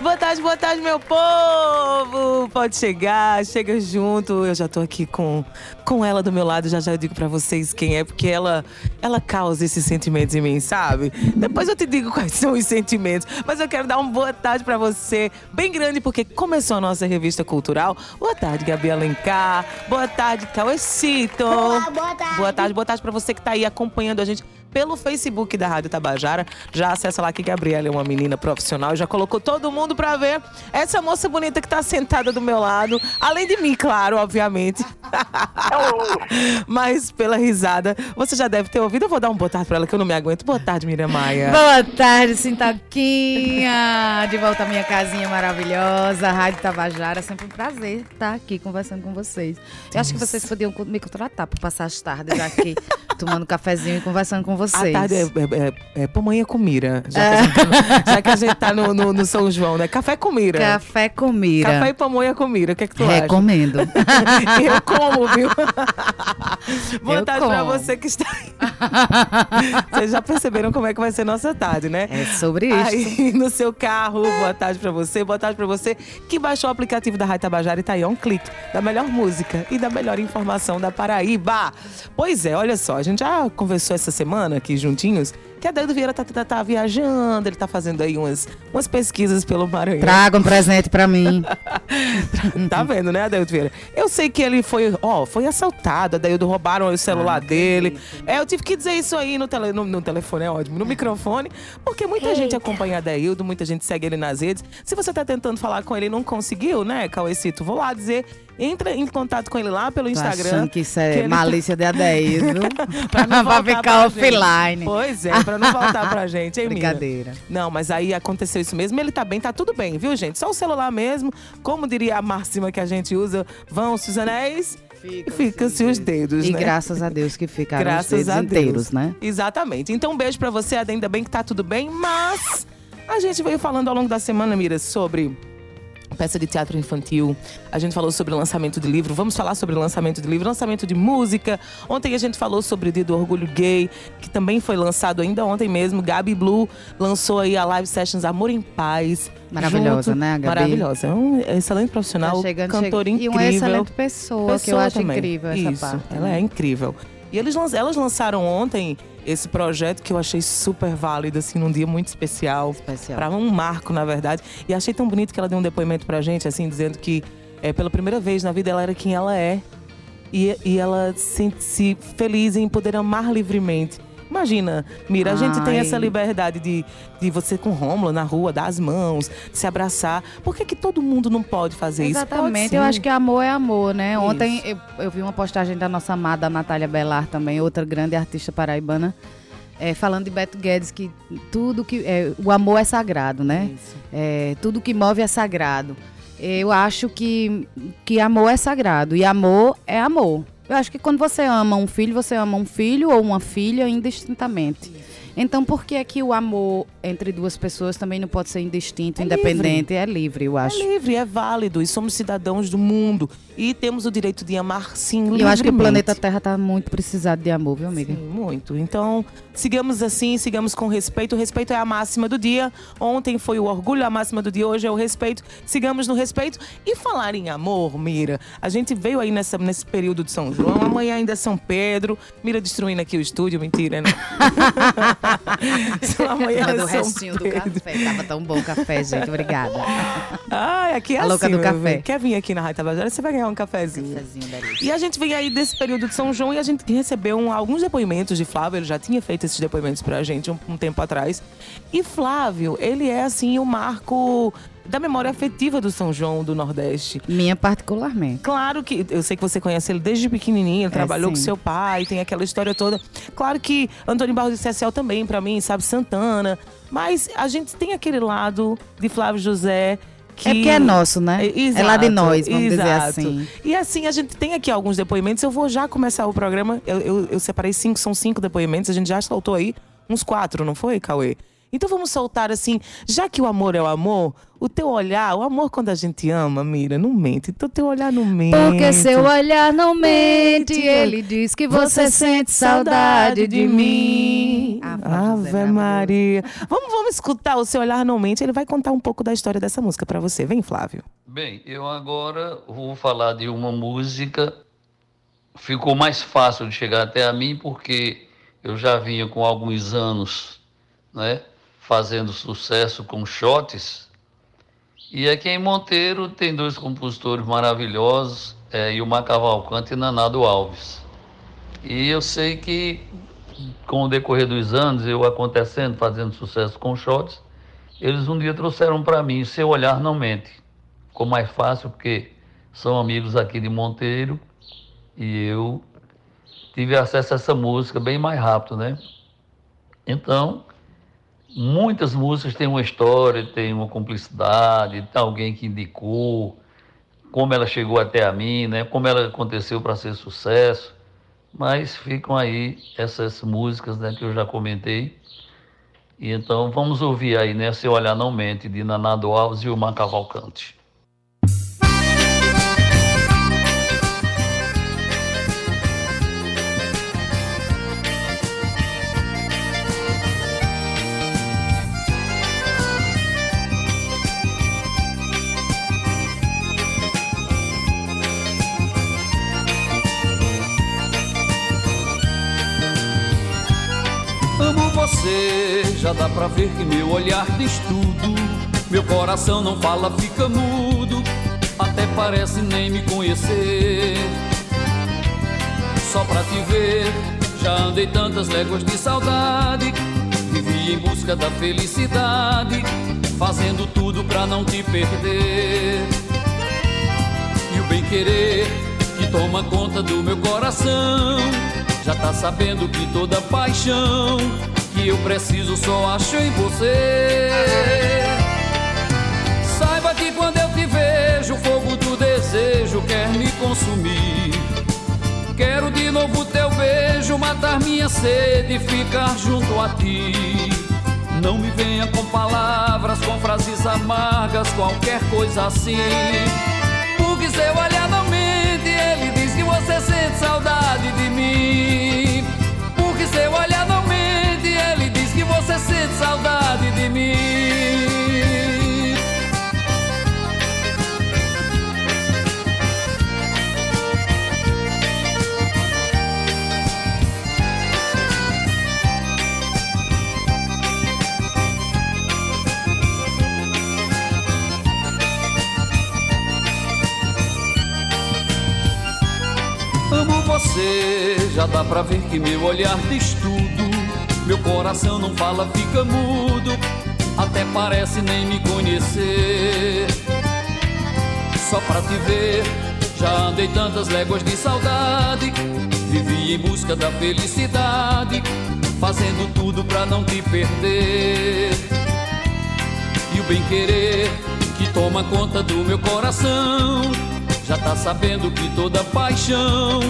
Boa tarde, boa tarde, meu povo! Pode chegar, chega junto. Eu já tô aqui com, com ela do meu lado, já já eu digo pra vocês quem é, porque ela, ela causa esses sentimentos em mim, sabe? Depois eu te digo quais são os sentimentos. Mas eu quero dar uma boa tarde pra você, bem grande, porque começou a nossa revista cultural. Boa tarde, Gabi Alencar. Boa tarde, Cauecito. Olá, boa tarde. Boa tarde, boa tarde pra você que tá aí acompanhando a gente pelo Facebook da Rádio Tabajara. Já acessa lá que Gabriela é uma menina profissional, já colocou todo mundo pra ver essa moça bonita que tá sentada do meu lado, além de mim, claro, obviamente. Mas pela risada, você já deve ter ouvido. Eu vou dar um boa tarde pra ela que eu não me aguento. Boa tarde, Miriam Maia. Boa tarde, Sintoquinha! De volta à minha casinha maravilhosa, Rádio Tabajara. É sempre um prazer estar aqui conversando com vocês. Eu acho que vocês podiam me contratar para passar as tardes aqui, tomando cafezinho e conversando com vocês. A tarde é, é, é, é pamonha com mira. Já, que a gente, tá- já que a gente tá no, no- no São João, né? Café com mira. Café com mira. Café e pamonha com mira. O que é que tu acha? Recomendo. Eu como, viu? Boa Eu tarde pra como. você que está aí. Vocês já perceberam como é que vai ser nossa tarde, né? É sobre isso. Aí no seu carro, boa tarde pra você, boa tarde pra você que baixou o aplicativo da Rádio Tabajara e tá aí a um clique da melhor música e da melhor informação da Paraíba. Pois é, olha só, a gente já conversou essa semana aqui juntinhos que a Dedo Vieira tá, tá- tá viajando, ele tá fazendo aí umas, umas pesquisas pelo Maranhão. Traga um presente pra mim. Tá vendo, né, Adeildo Vieira? Eu sei que ele foi, ó, foi assaltado, Adeildo roubaram o celular dele. É, eu tive que dizer isso aí no, tele, no, no telefone, é ótimo, no microfone, porque muita gente acompanha Adeildo, muita gente segue ele nas redes. Se você tá tentando falar com ele e não conseguiu, né, Cauecito, vou lá dizer, entra em contato com ele lá pelo Tô Instagram. achando que isso que é ele- malícia de Adeildo. Pra não Vai voltar ficar pra gente. offline. Pois é, pra não voltar pra gente, hein, Mira? Brincadeira. Não, mas aí aconteceu isso mesmo. Ele tá bem, tá tudo bem, viu, gente? Só o celular mesmo. Como diria a máxima que a gente usa, vão-se os anéis e ficam-se os dedos, E né? graças a Deus que ficaram Graças os dedos a Deus. inteiros, né? Exatamente. Então, um beijo pra você. Ainda bem que tá tudo bem, mas a gente veio falando ao longo da semana, Mira, sobre peça de teatro infantil. A gente falou sobre lançamento de livro. Vamos falar sobre lançamento de livro, lançamento de música. Ontem a gente falou sobre o Dia do Orgulho Gay, que também foi lançado ainda ontem mesmo. Gabi Blue lançou aí a live sessions Amor em Paz. Maravilhosa, né, a Gabi? Maravilhosa. É um excelente profissional, Tá chegando, cantor chega- E incrível. uma excelente pessoa, que eu Pessoa acho também. incrível essa Isso, parte. Ela né? é incrível. E eles, elas lançaram ontem esse projeto que eu achei super válido, assim, num dia muito especial. Especial. Para um marco, na verdade. E achei tão bonito que ela deu um depoimento pra gente, assim, dizendo que é, pela primeira vez na vida ela era quem ela é. E, e ela sente-se feliz em poder amar livremente. Imagina, Mira, a gente tem Ai. essa liberdade de, de você com Rômulo na rua, dar as mãos, se abraçar. Por que, que todo mundo não pode fazer isso? Pode Exatamente, eu acho que amor é amor, né? Isso. Ontem eu, eu vi uma postagem da nossa amada Natália Belar também, outra grande artista paraibana, é, falando de Beto Guedes, que tudo que. é, o amor é sagrado, né? Isso. É, tudo que move é sagrado. Eu acho que, que amor é sagrado e amor é amor. Eu acho que quando você ama um filho, você ama um filho ou uma filha indistintamente. Então, por que é que o amor entre duas pessoas também não pode ser indistinto, É independente? É livre, eu acho. É livre, é válido e somos cidadãos do mundo e temos o direito de amar sim E eu acho que o livremente. planeta Terra tá muito precisado de amor, viu, amiga? Sim, muito. Então, sigamos assim, sigamos com respeito. O respeito é a máxima do dia. Ontem foi o orgulho, a máxima do dia. Hoje é o respeito. Sigamos no respeito. E falar em amor, Mira, a gente veio aí nessa, nesse período de São João. Amanhã ainda é São Pedro. Mira destruindo aqui o estúdio. Mentira, né? Só amanhã é do São restinho do Pedro. café. Tava tão bom o café, gente. Obrigada. Ai, aqui é A louca assim, do meu café. Quer vir aqui na Rádio Tabajara? Você vai ganhar um cafezinho. Cafezinho. E a gente vem aí desse período de São João e a gente recebeu um- alguns depoimentos de Flávio. Ele já tinha feito esses depoimentos pra gente um, um tempo atrás. E Flávio, ele é assim o marco da memória afetiva do São João do Nordeste. Minha particularmente. Claro que eu sei que você conhece ele desde pequenininho, ele É, trabalhou com sim. seu pai, tem aquela história toda. Claro que Antônio Barros de Cecel também, pra mim, sabe, Santana. Mas a gente tem aquele lado de Flávio José que É porque é nosso, né? É, É lá de exato, nós, vamos dizer exato. assim. E assim, a gente tem aqui alguns depoimentos. Eu vou já começar o programa. Eu, eu, eu separei cinco, são cinco depoimentos. A gente já soltou aí uns quatro, não foi, Cauê? Então vamos soltar assim, já que o amor é o amor, o teu olhar, o amor quando a gente ama, Mira, não mente. Então teu olhar não mente. Porque seu olhar não mente, ele diz que você, sente saudade de mim. Ah, Ave Maria. Vamos, vamos escutar o seu olhar não mente, ele vai contar um pouco da história dessa música para você. Vem, Flávio. Bem, eu agora vou falar de uma música ficou mais fácil de chegar até a mim porque eu já vinha com alguns anos, né, fazendo sucesso com shots. E aqui em Monteiro tem dois compositores maravilhosos, é, Ilmar Cavalcante e Nanado Alves. E eu sei que com o decorrer dos anos, eu acontecendo, fazendo sucesso com shots, eles um dia trouxeram para mim, seu olhar não mente. Ficou mais fácil porque são amigos aqui de Monteiro e eu tive acesso a essa música bem mais rápido, né? Então, muitas músicas têm uma história, têm uma cumplicidade, tem alguém que indicou, como ela chegou até a mim, né? Como ela aconteceu para ser sucesso. Mas ficam aí essas músicas, né, que eu já comentei. E então vamos ouvir aí, né, Se Olhar Não Mente, de Nanado Alves e o Cavalcante. Dá pra ver que meu olhar diz tudo. Meu coração não fala, fica mudo, até parece nem me conhecer. Só pra te ver, já andei tantas léguas de saudade. Vivi em busca da felicidade, fazendo tudo pra não te perder. E o bem querer que toma conta do meu coração. Já tá sabendo que toda paixão que eu preciso só acho em você. Saiba que quando eu te vejo, o fogo do desejo quer me consumir. Quero de novo teu beijo, matar minha sede e ficar junto a ti. Não me venha com palavras, com frases amargas, qualquer coisa assim. Porque seu olhar não mente, ele diz que você sente saudade de mim. Porque seu olhar não você sente saudade de mim. Amo você, já dá pra ver que meu olhar diz tudo meu coração não fala, fica mudo, até parece nem me conhecer. Só pra te ver, já andei tantas léguas de saudade, vivi em busca da felicidade, fazendo tudo pra não te perder. E o bem querer que toma conta do meu coração, já tá sabendo que toda paixão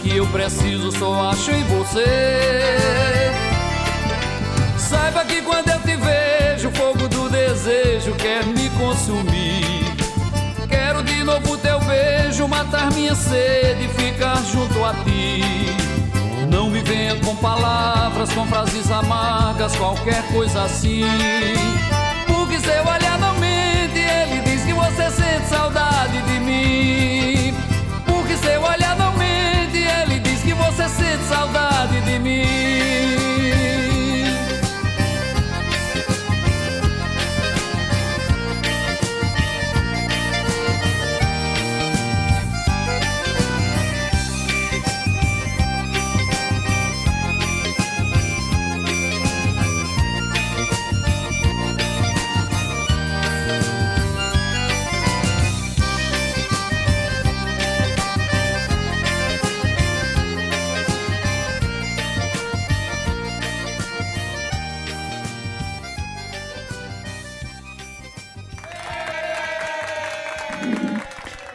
que eu preciso só acho em você. Saiba que quando eu te vejo, o fogo do desejo quer me consumir. Quero de novo teu beijo, matar minha sede e ficar junto a ti. Não me venha com palavras, com frases amargas, qualquer coisa assim. Porque seu olhar não mente, ele diz que você sente saudade de mim. Porque seu olhar não mente, ele diz que você sente saudade de mim.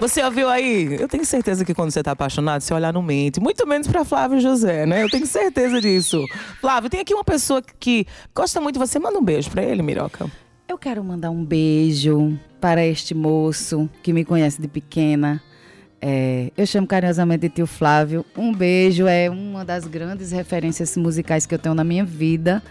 Você ouviu aí? Eu tenho certeza que quando você tá apaixonado, você olhar no mente. Muito menos pra Flávio José, né? Eu tenho certeza disso. Flávio, tem aqui uma pessoa que gosta muito de você. Manda um beijo pra ele, Miroca. Eu quero mandar um beijo para este moço que me conhece de pequena. É, eu chamo carinhosamente de tio Flávio. Um beijo é uma das grandes referências musicais que eu tenho na minha vida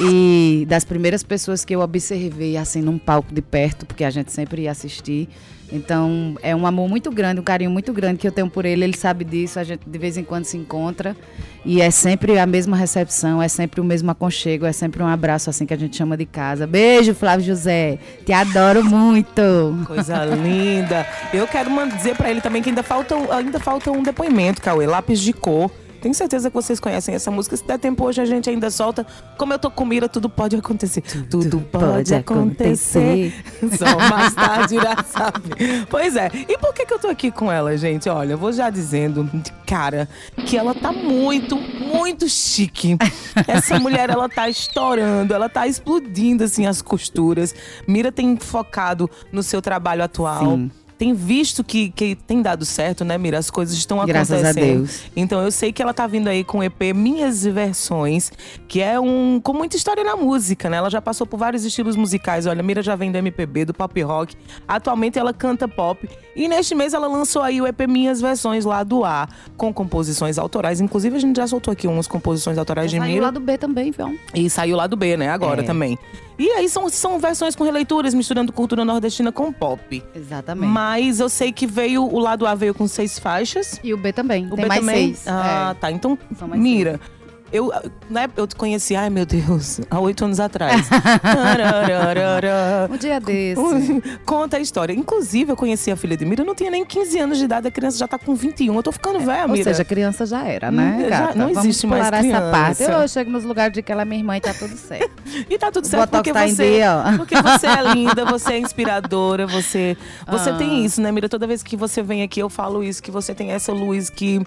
e das primeiras pessoas que eu observei assim num palco de perto, porque a gente sempre ia assistir. Então é um amor muito grande, um carinho muito grande que eu tenho por ele. Ele sabe disso, a gente de vez em quando se encontra e é sempre a mesma recepção, é sempre o mesmo aconchego, é sempre um abraço assim que a gente chama de casa. Beijo, Flávio José. Te adoro muito. Coisa linda. Eu quero dizer para ele também que ainda falta, ainda falta um depoimento, Cauê, lápis de cor tenho certeza que vocês conhecem essa música. Se der tempo hoje, a gente ainda solta. Como eu tô com mira, tudo pode acontecer. Tudo, tudo pode, acontecer. acontecer. Só mais tarde irá saber. Pois é. E por que, que eu tô aqui com ela, gente? Olha, eu vou já dizendo de cara que ela tá muito, muito chique. Essa mulher, ela tá estourando, ela tá explodindo, assim, as costuras. Mira tem focado no seu trabalho atual. Sim tem visto que, que tem dado certo, né, Mira? As coisas estão Graças acontecendo. Graças a Deus. Então eu sei que ela tá vindo aí com o EP Minhas Versões, que é um com muita história na música, né? Ela já passou por vários estilos musicais. Olha, Mira já vem do MPB, do pop rock. Atualmente ela canta pop. E neste mês ela lançou aí o EP Minhas Versões lá do A, com composições autorais. Inclusive a gente já soltou aqui umas composições autorais de Mira. Saiu lá do B também, viu? E saiu lá do B, né? Agora é. também. E aí são, são versões com releituras, misturando cultura nordestina com pop. Exatamente. Mas eu sei que veio, o lado A veio com seis faixas. E o B também. O Tem B mais também? seis. Ah, é. tá. Então, mira. Seis. Eu, né, eu te conheci, ai meu Deus, há oito anos atrás. um dia desse. Conta a história. Inclusive, eu conheci a filha de Mira, eu não tinha nem 15 anos de idade, a criança já tá com 21. Eu tô ficando velha, é, Mira. Ou seja, a criança já era, né? Hum, já, não existe Vamos mais criança. essa parte. Eu chego nos lugares de que ela é minha irmã e tá tudo certo. e tá tudo certo porque tá você, porque você é linda, você é inspiradora, você, você ah. tem isso, né, Mira? Toda vez que você vem aqui, eu falo isso, que você tem essa luz que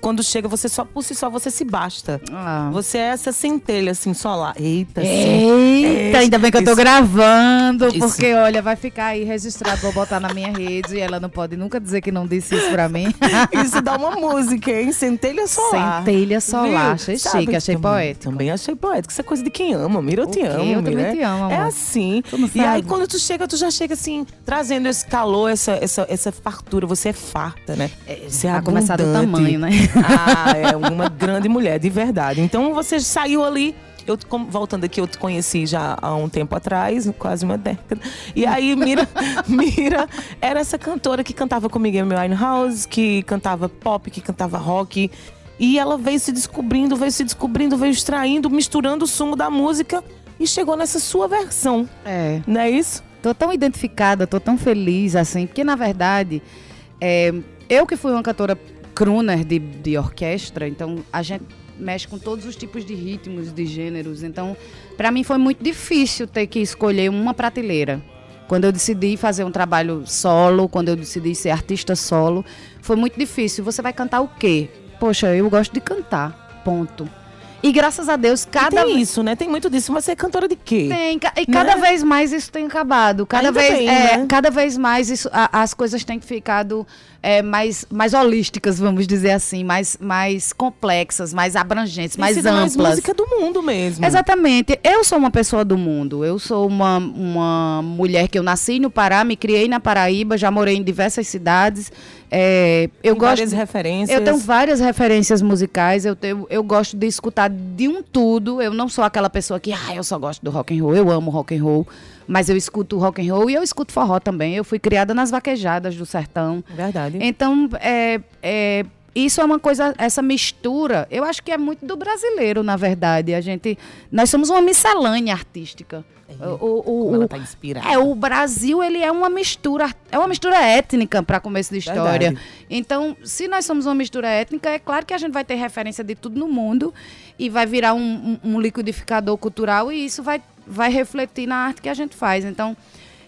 quando chega, você só por si só você se basta. Ah. Você é essa centelha assim solar. Eita, Eita, ainda bem que eu tô gravando, isso. porque olha, vai ficar aí registrado, vou botar na minha rede e ela não pode nunca dizer que não disse isso pra mim. isso dá uma música, hein? Centelha solar. Centelha solar, Viu? achei Sabe, chique, achei também, poético. Também achei poético. Isso é coisa de quem ama, Mira, eu te amo. Eu também né? te amo. Amor. É assim. E aí quando tu chega, tu já chega assim, trazendo esse calor, essa, essa, essa fartura. Você é farta, né? É, você é a começar do tamanho, né? Ah, é uma grande mulher, de verdade. Então você saiu ali. Eu, voltando aqui, eu te conheci já há um tempo atrás, quase uma década. E aí, Mira, Mira era essa cantora que cantava comigo em Winehouse, que cantava pop, que cantava rock. E ela veio se descobrindo, veio se descobrindo, veio extraindo, misturando o sumo da música e chegou nessa sua versão. É. Não é isso? Tô tão identificada, tô tão feliz, assim, porque na verdade, é, eu que fui uma cantora crooner de, de orquestra, então a gente mexe com todos os tipos de ritmos, de gêneros. Então, para mim foi muito difícil ter que escolher uma prateleira. Quando eu decidi fazer um trabalho solo, quando eu decidi ser artista solo, foi muito difícil. Você vai cantar o quê? Poxa, eu gosto de cantar. Ponto. E graças a Deus, cada. E tem isso, né? Tem muito disso. Você é cantora de quê? Tem. E cada né? vez mais isso tem acabado. Cada, vez, bem, é, né? cada vez mais isso, a, as coisas têm ficado é, mais, mais holísticas, vamos dizer assim, mais, mais complexas, mais abrangentes, mais amplas. mais música do mundo mesmo. Exatamente. Eu sou uma pessoa do mundo. Eu sou uma, uma mulher que eu nasci no Pará, me criei na Paraíba, já morei em diversas cidades. É, eu Tem gosto, várias referências. Eu tenho várias referências musicais. Eu, tenho, eu gosto de escutar de um tudo. Eu não sou aquela pessoa que, ah, eu só gosto do rock and roll. Eu amo rock and roll. Mas eu escuto rock and roll e eu escuto forró também. Eu fui criada nas vaquejadas do sertão. Verdade. Então, é, é, isso é uma coisa, essa mistura, eu acho que é muito do brasileiro, na verdade. A gente, nós somos uma miscelânea artística. É, o, o, ela tá inspirada. É, o Brasil, ele é uma mistura, é uma mistura étnica para começo de história. Verdade. Então, se nós somos uma mistura étnica, é claro que a gente vai ter referência de tudo no mundo e vai virar um, um, um liquidificador cultural e isso vai vai refletir na arte que a gente faz. Então,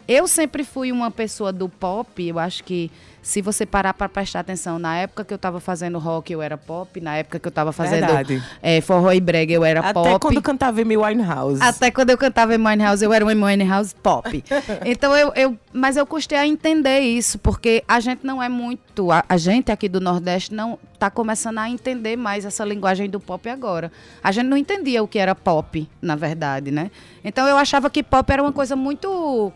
eu sempre fui uma pessoa do pop, eu acho que se você parar para prestar atenção, na época que eu estava fazendo rock, eu era pop. Na época que eu estava fazendo é, forró e brega, eu era Até pop. Até quando eu cantava Amy Winehouse. Até quando eu cantava Amy Winehouse, eu era uma Amy Winehouse pop. então, eu, eu... Mas eu custei a entender isso, porque a gente não é muito... A, a gente aqui do Nordeste não está começando a entender mais essa linguagem do pop agora. A gente não entendia o que era pop, na verdade, né? Então, eu achava que pop era uma coisa muito...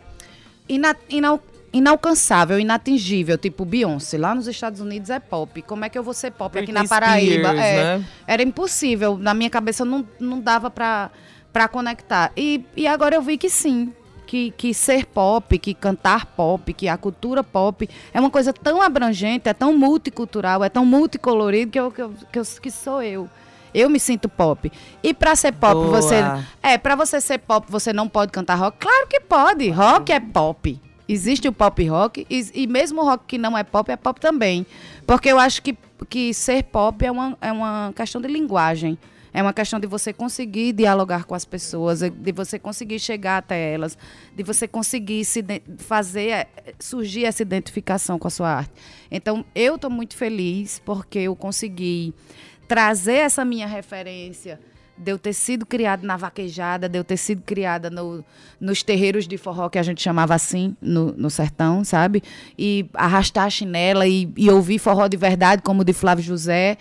Ina, ina, inalcançável, inatingível, tipo Beyoncé. Lá nos Estados Unidos é pop. Como é que eu vou ser pop Britney aqui na Paraíba? Spears, é, né? Era impossível. Na minha cabeça não, não dava pra, pra conectar. E, e agora eu vi que sim. Que, que ser pop, que cantar pop, que a cultura pop é uma coisa tão abrangente, é tão multicultural, é tão multicolorido que, eu, que, eu, que, eu, que sou eu. Eu me sinto pop. E para ser pop, Boa. você. É, para você ser pop, você não pode cantar rock? Claro que pode. Rock é pop. Existe o pop rock e, e, mesmo o rock que não é pop, é pop também. Porque eu acho que, que ser pop é uma, é uma questão de linguagem. É uma questão de você conseguir dialogar com as pessoas, de você conseguir chegar até elas, de você conseguir se fazer surgir essa identificação com a sua arte. Então, eu estou muito feliz porque eu consegui trazer essa minha referência de eu ter sido criada na vaquejada, de eu ter sido criada no, nos terreiros de forró, que a gente chamava assim, no, no sertão, sabe? E arrastar a chinela e, e ouvir forró de verdade, como o de Flávio José.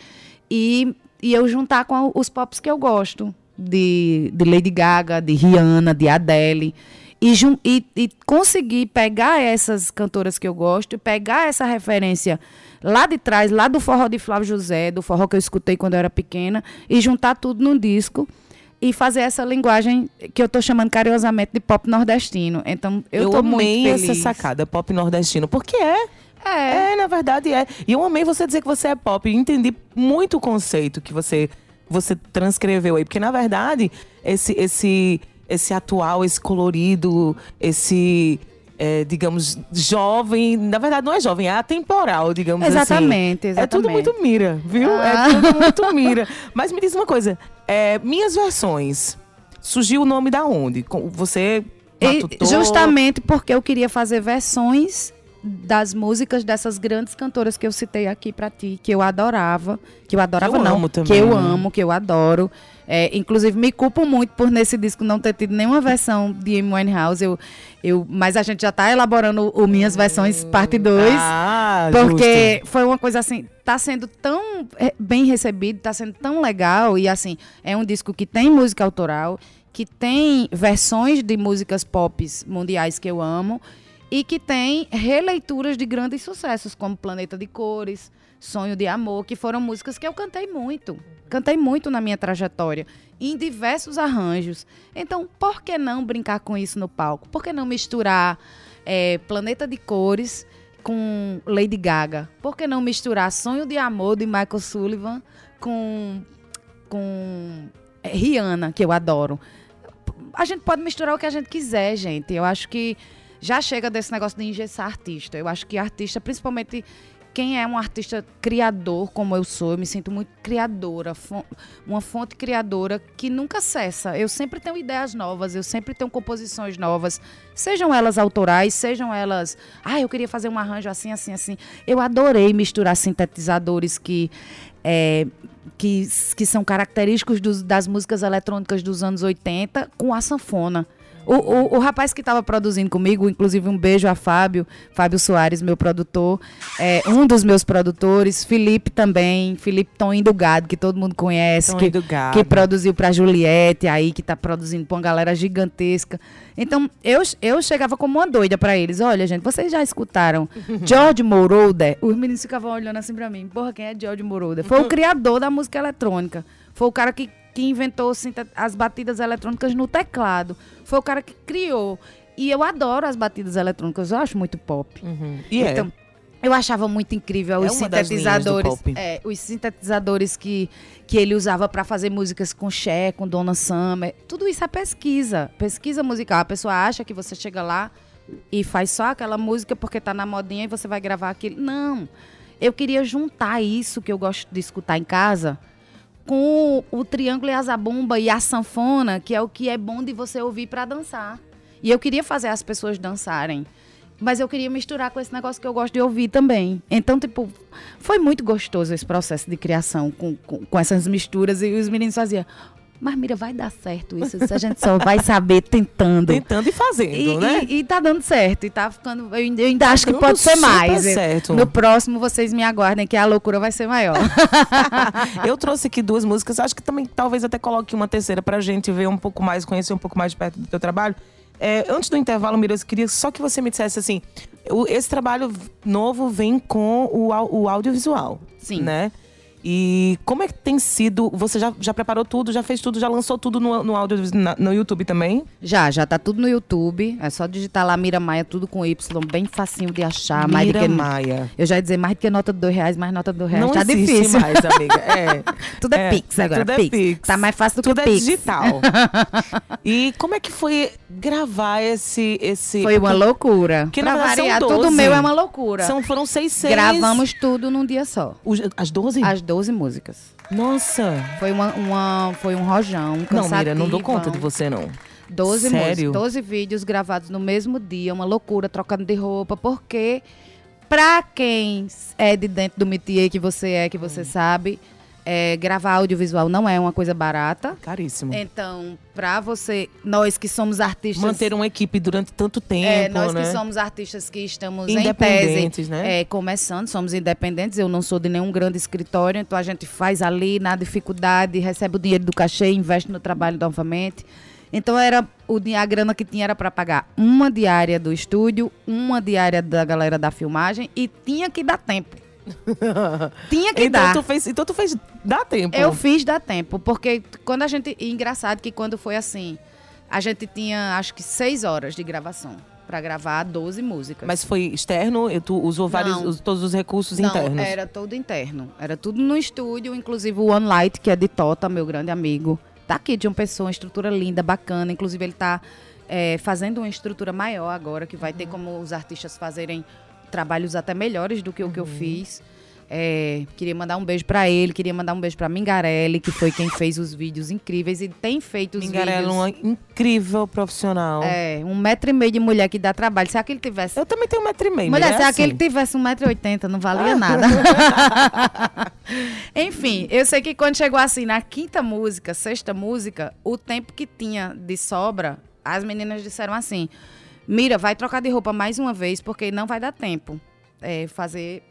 E, e eu juntar com os pops que eu gosto, de, de Lady Gaga, de Rihanna, de Adele. E, e, e conseguir pegar essas cantoras que eu gosto, pegar essa referência lá de trás, lá do forró de Flávio José, do forró que eu escutei quando eu era pequena, e juntar tudo num disco e fazer essa linguagem que eu estou chamando carinhosamente de pop nordestino. Então, eu, eu amei essa sacada, pop nordestino, porque é. É. É, na verdade é. E eu amei você dizer que você é pop. E entendi muito o conceito que você, você transcreveu aí. Porque, na verdade, esse, esse, esse atual, esse colorido, esse é, digamos, jovem. Na verdade, não é jovem, é atemporal, digamos exatamente, assim. Exatamente, É tudo muito mira, viu? Ah. É tudo muito mira. Mas me diz uma coisa: é, minhas versões. Surgiu o nome da onde? Você. Matutou? Justamente porque eu queria fazer versões das músicas dessas grandes cantoras que eu citei aqui para ti, que eu adorava, que eu adorava eu não, também, que eu né? amo, que eu adoro. É, inclusive me culpo muito por nesse disco não ter tido nenhuma versão de Amy Winehouse, eu, eu, mas a gente já está elaborando o minhas versões parte 2, ah, porque justo. foi uma coisa assim, tá sendo tão é, bem recebido, tá sendo tão legal e assim, é um disco que tem música autoral, que tem versões de músicas pop mundiais que eu amo e que tem releituras de grandes sucessos, como Planeta de Cores, Sonho de Amor, que foram músicas que eu cantei muito. Cantei muito na minha trajetória, em diversos arranjos. Então, por que não brincar com isso no palco? Por que não misturar é, Planeta de Cores com Lady Gaga? Por que não misturar Sonho de Amor de Michael Sullivan com, com é, Rihanna, que eu adoro? A gente pode misturar o que a gente quiser, gente. Eu acho que já chega desse negócio de engessar artista. Eu acho que artista, principalmente quem é um artista criador, como eu sou, eu me sinto muito criadora, uma fonte criadora que nunca cessa. Eu sempre tenho ideias novas, eu sempre tenho composições novas, sejam elas autorais, sejam elas. Ah, eu queria fazer um arranjo assim, assim, assim. Eu adorei misturar sintetizadores que. É, que, que são característicos dos, das músicas eletrônicas dos anos 80 com a sanfona. O, o, o, rapaz que estava produzindo comigo, inclusive um beijo a Fábio, Fábio Soares, meu produtor, é, um dos meus produtores, Felipe também, Felipe Toninho do Gado, que todo mundo conhece, que, que, produziu para Juliette, aí que está produzindo para uma galera gigantesca. Então, eu, eu chegava como uma doida para eles. Olha, gente, vocês já escutaram George Moroder? Os meninos ficavam olhando assim para mim. Porra, quem é George Moroder? Foi o criador da música eletrônica. Foi o cara que que inventou as batidas eletrônicas no teclado. Foi o cara que criou. E eu adoro as batidas eletrônicas, eu acho muito pop. Uhum. E então, é. eu achava muito incrível é os sintetizadores. É, os sintetizadores que, que ele usava para fazer músicas com Cher, com Donna Summer. Tudo isso é pesquisa. Pesquisa musical. A pessoa acha que você chega lá e faz só aquela música porque tá na modinha e você vai gravar aquilo. Não. Eu queria juntar isso que eu gosto de escutar em casa com o triângulo e a zabumba e a sanfona, que é o que é bom de você ouvir para dançar. E eu queria fazer as pessoas dançarem. Mas eu queria misturar com esse negócio que eu gosto de ouvir também. Então, tipo, foi muito gostoso esse processo de criação com, com, com essas misturas. E os meninos faziam, mas Mira, vai dar certo isso. A gente só vai saber tentando. Tentando e fazendo, E, né? e, e tá dando certo. E tá ficando. Eu ainda, eu ainda acho que dando pode ser mais. certo. No próximo, vocês me aguardem, que a loucura vai ser maior. Eu trouxe aqui duas músicas, acho que também talvez até coloque uma terceira pra gente ver um pouco mais, conhecer um pouco mais de perto do teu trabalho. É, antes do intervalo, Mira, eu queria só que você me dissesse assim: o- esse trabalho novo vem com o, o audiovisual. Sim. Né? E como é que tem sido? Você já, já preparou tudo, já fez tudo, já lançou tudo no, no áudio na- no YouTube também? já, já tá tudo no YouTube. É só digitar lá Mira Maia, tudo com Y, bem facinho de achar. Mira que, Maia. Eu já ia dizer mais do que nota de dois reais, mais nota de dois reais. Não tá difícil. mais, amiga. É. Tudo é, Pix agora. Tudo é Pix. Pix. Tá mais fácil do Tudo que é Pix. digital. e como é que foi gravar esse. esse Foi uma loucura. Na pra são variar, tudo 12. meu é uma loucura. São, foram seis, seis. Gravamos tudo num dia só. Os- as 12? As 12 músicas. Nossa. Foi, uma, uma- foi um rojão, um Não, Mira, não dou conta de você, não. 12 Sério? músicas, 12 vídeos gravados no mesmo dia, uma loucura, trocando de roupa, porque pra quem é de dentro do métier que você é, que Hum. você sabe, é, gravar audiovisual não é uma coisa barata. Caríssimo. Então, pra você, nós que somos artistas... Manter uma equipe durante tanto tempo, É, nós né? que somos artistas que estamos em Independentes, tese, né? é, começando, somos independentes. Eu não sou de nenhum grande escritório, então a gente faz ali na dificuldade, recebe o dinheiro do cachê, investe no trabalho novamente. Então era o a grana que tinha era para pagar uma diária do estúdio, uma diária da galera da filmagem e tinha que dar tempo. Tinha que então, dar. tu fez, então tu fez. Dá tempo. Eu fiz dar tempo, porque quando a gente. e engraçado que quando foi assim, a gente tinha acho que seis horas de gravação para gravar 12 músicas. Mas foi externo? E tu usou vários, Não. todos os recursos Não, internos? era todo interno. Era tudo no estúdio, inclusive o One Light, que é de Tota, meu grande amigo. Tá aqui de uma pessoa, uma estrutura linda, bacana. Inclusive, ele tá é, fazendo uma estrutura maior agora, que vai ter como os artistas fazerem trabalhos até melhores do que o que eu fiz. É, queria mandar um beijo pra ele, queria mandar um beijo pra Mingarelli, que foi quem fez os vídeos incríveis e tem feito os Mingarelli é vídeos. uma incrível profissional. É, um metro e meio de mulher que dá trabalho. Se aquele tivesse Eu também tenho um metro e meio. Mulher, mulher, se é aquele assim. tivesse 1,80m, não valia nada. Enfim, eu sei que quando chegou assim, na quinta música, sexta música, o tempo que tinha de sobra, as meninas disseram assim: Mira, vai trocar de roupa mais uma vez, porque não vai dar tempo. É, fazer.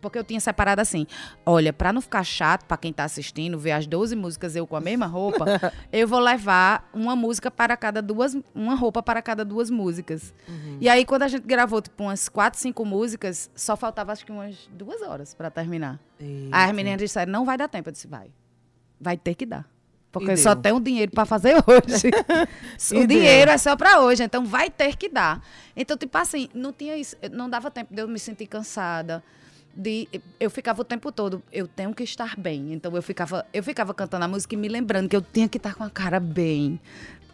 Porque eu tinha separado assim: olha, pra não ficar chato pra quem tá assistindo, ver as 12 músicas eu com a mesma roupa, eu vou levar uma música para cada duas. Uma roupa para cada duas músicas. E aí, quando a gente gravou, tipo, umas quatro, cinco músicas, só faltava acho que umas duas horas pra terminar. Aí as meninas disseram: não vai dar tempo. Eu disse: vai. Vai ter que dar. Porque só deu. tenho dinheiro pra fazer hoje. O dinheiro é só pra hoje, então vai ter que dar. Então, tipo assim, não tinha isso, não dava tempo de eu me sentir cansada. De, eu ficava o tempo todo, eu tenho que estar bem. Então eu ficava, eu ficava cantando a música e me lembrando que eu tinha que estar com a cara bem,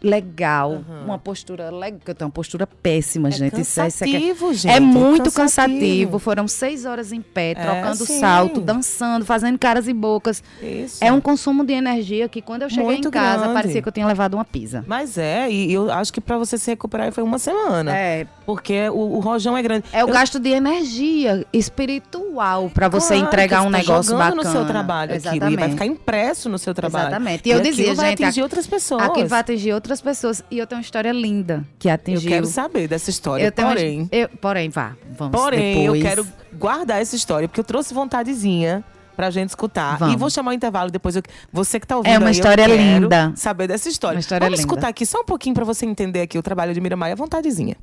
legal, uma postura legal. Eu tenho uma postura péssima, É gente. Isso é- isso é que- cansativo, gente. é muito cansativo. Foram seis horas em pé, É, trocando sim. salto, dançando, fazendo caras e bocas. Isso. É um consumo de energia que quando eu cheguei Muito em casa grande. parecia que eu tinha levado uma pizza. Mas é, e eu acho que pra você se recuperar foi uma semana. É, Porque o, o rojão é grande. é o Eu- gasto de energia espiritual pra você Claro, entregar um tá negócio bacana. no seu trabalho aquilo, e vai Exatamente. ficar impresso no seu trabalho. Exatamente. E eu aquilo dizia, vai gente, atingir aqui- outras pessoas. Aquilo vai atingir outras pessoas. E eu tenho uma história linda que Eu atingiu. quero saber dessa história, Eu tenho uma- porém... eu- porém, vá. Vamos Porém, eu depois. quero guardar essa história, porque eu trouxe vontadezinha pra gente escutar. Vamos. E vou chamar o intervalo depois. eu- você que tá ouvindo É uma aí, eu história quero linda. saber dessa história. Uma história Vamos linda. escutar aqui só um pouquinho pra você entender aqui o trabalho de Miramaia, vontadezinha.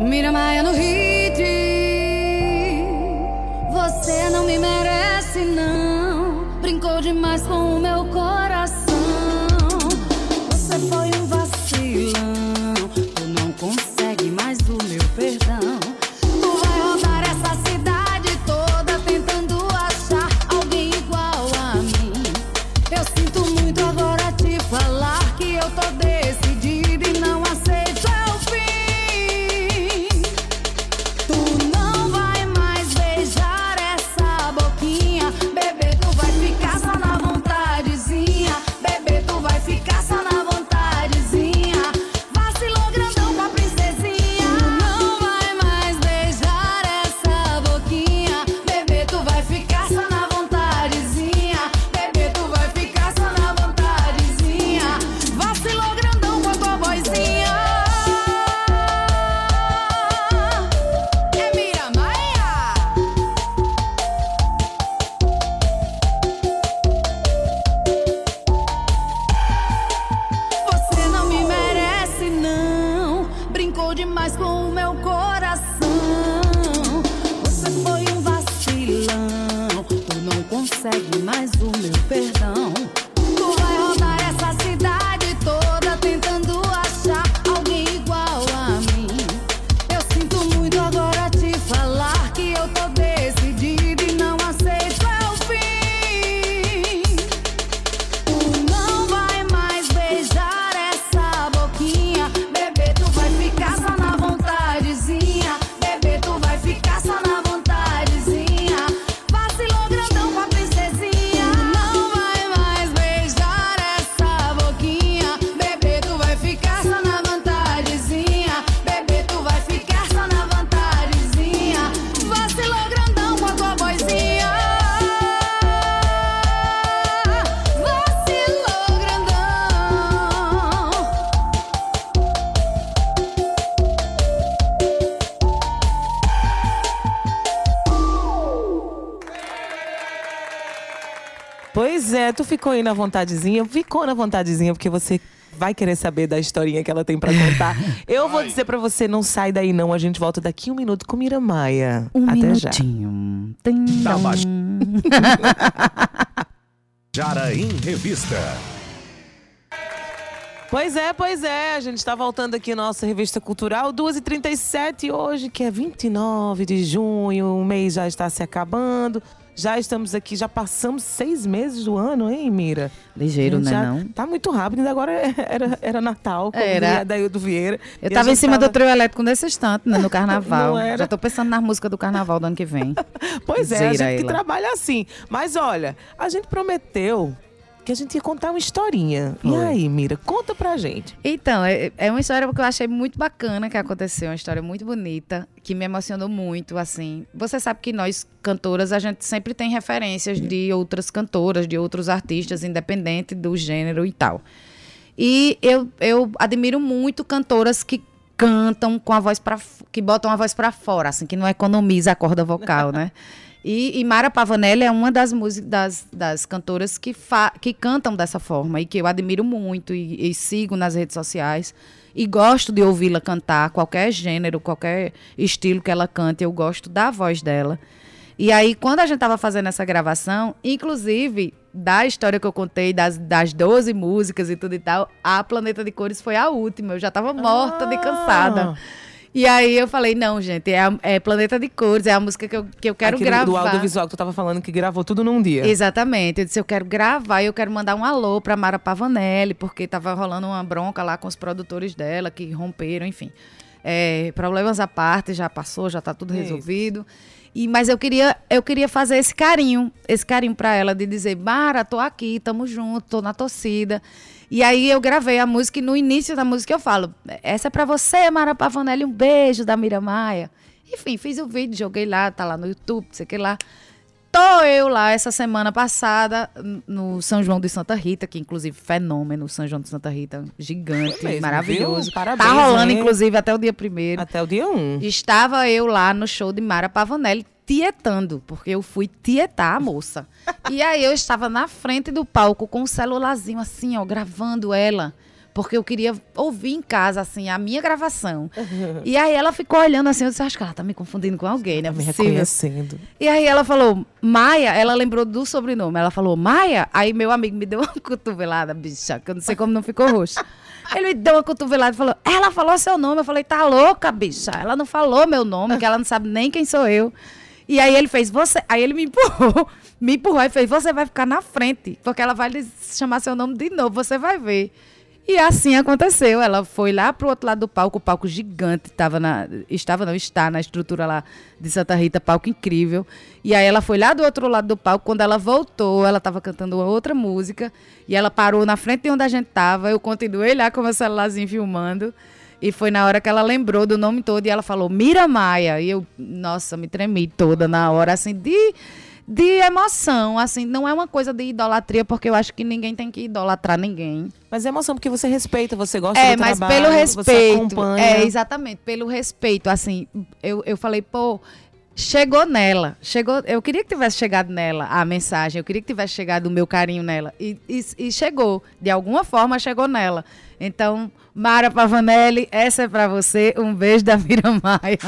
Mira Maia no hit. Você não me merece, não. Brincou demais com o meu coração. Você foi Tu ficou aí na vontadezinha, ficou na vontadezinha, porque você vai querer saber da historinha que ela tem pra contar. Eu vou dizer pra você, não sai daí não, a gente volta daqui um minuto com Mira Maia. Um Até já. minutinho. Tá baixo. Jara em Revista. Pois é, pois é, a gente está voltando aqui nossa revista cultural, 2h37 hoje, que é 29 de junho, o mês já está se acabando. Já estamos aqui, já passamos seis meses do ano, hein, Mira? Ligeiro, né, não? Tá muito rápido, ainda agora era, era Natal, como Era. daí do Vieira. Eu tava em cima tava- do trio elétrico nesse instante, né, no carnaval. Já tô pensando nas músicas do carnaval do ano que vem. Pois é, a gente que ela. trabalha assim. Mas olha, a gente prometeu que a gente ia contar uma historinha. E aí, Mira, conta pra gente. Então, é, é uma história que eu achei muito bacana que aconteceu, uma história muito bonita, que me emocionou muito, assim. Você sabe que nós, cantoras, a gente sempre tem referências de outras cantoras, de outros artistas, independente do gênero e tal. E eu, eu admiro muito cantoras que cantam com a voz para que botam a voz para fora, assim, que não economiza a corda vocal, né? E, e Mara Pavanelli é uma das, músicas, das, das cantoras que, que cantam dessa forma e que eu admiro muito e, e sigo nas redes sociais. E gosto de ouvi-la cantar, qualquer gênero, qualquer estilo que ela cante, eu gosto da voz dela. E aí, quando a gente estava fazendo essa gravação, inclusive da história que eu contei, das, das 12 músicas e tudo e tal, a Planeta de Cores foi a última. Eu já estava morta de cansada. E aí eu falei, não, gente, é, a- é Planeta de Cores, é a música que eu, que eu quero Aquele gravar. do audiovisual que tu tava falando que gravou tudo num dia. Exatamente. Eu disse, eu quero gravar e eu quero mandar um alô pra Mara Pavanelli, porque tava rolando uma bronca lá com os produtores dela, que romperam, enfim. É, problemas à parte, já passou, já tá tudo Isso. resolvido. E, mas eu queria, eu queria fazer esse carinho, esse carinho pra ela, de dizer, Mara, tô aqui, tamo junto, tô na torcida. E aí eu gravei a música e no início da música eu falo, essa é pra você, Mara Pavanelli, um beijo da Mira Maia. Enfim, fiz o vídeo, joguei lá, tá lá no YouTube, sei que lá. Tô eu lá essa semana passada no São João de Santa Rita, que inclusive fenômeno, São João de Santa Rita, gigante, mesmo, maravilhoso. viu? Parabéns, tá rolando hein? inclusive até o dia primeiro. Até o dia 1. Estava eu lá no show de Mara Pavanelli tietando, porque eu fui tietar a moça. e aí eu estava na frente do palco com o celularzinho assim, ó, gravando ela. Porque eu queria ouvir em casa, assim, a minha gravação. E aí ela ficou olhando assim, eu disse, acho que ela tá me confundindo com alguém, né? Me reconhecendo. E aí ela falou, Maia, ela lembrou do sobrenome. Ela falou, Maia. Aí meu amigo me deu uma cotovelada, bicha, que eu não sei como não ficou roxo. Ele me deu uma cotovelada e falou, ela falou seu nome. Eu falei, tá louca, bicha. Ela não falou meu nome, que ela não sabe nem quem sou eu. E aí ele fez, você. Aí ele me empurrou, me empurrou e fez, você vai ficar na frente, porque ela vai chamar seu nome de novo, você vai ver. E assim aconteceu. Ela foi lá pro outro lado do palco, o palco gigante, tava na, estava não está na estrutura lá de Santa Rita, palco incrível. E aí ela foi lá do outro lado do palco. Quando ela voltou, ela estava cantando outra música e ela parou na frente de onde a gente tava. Eu continuei lá com meu celularzinho filmando. E foi na hora que ela lembrou do nome todo e ela falou Mira Maia. E eu, nossa, me tremi toda na hora, assim, de, de emoção. Assim, não é uma coisa de idolatria, porque eu acho que ninguém tem que idolatrar ninguém. Mas é emoção, porque você respeita, você gosta É, do mas trabalho, pelo você respeito. acompanha. É, exatamente, pelo respeito. Assim, eu, eu falei, pô, chegou nela. Chegou, eu queria que tivesse chegado nela a mensagem, eu queria que tivesse chegado o meu carinho nela. E, e, e chegou. De alguma forma chegou nela. Então, Mara Pavanelli, essa é pra você. Um beijo da Mira Maia.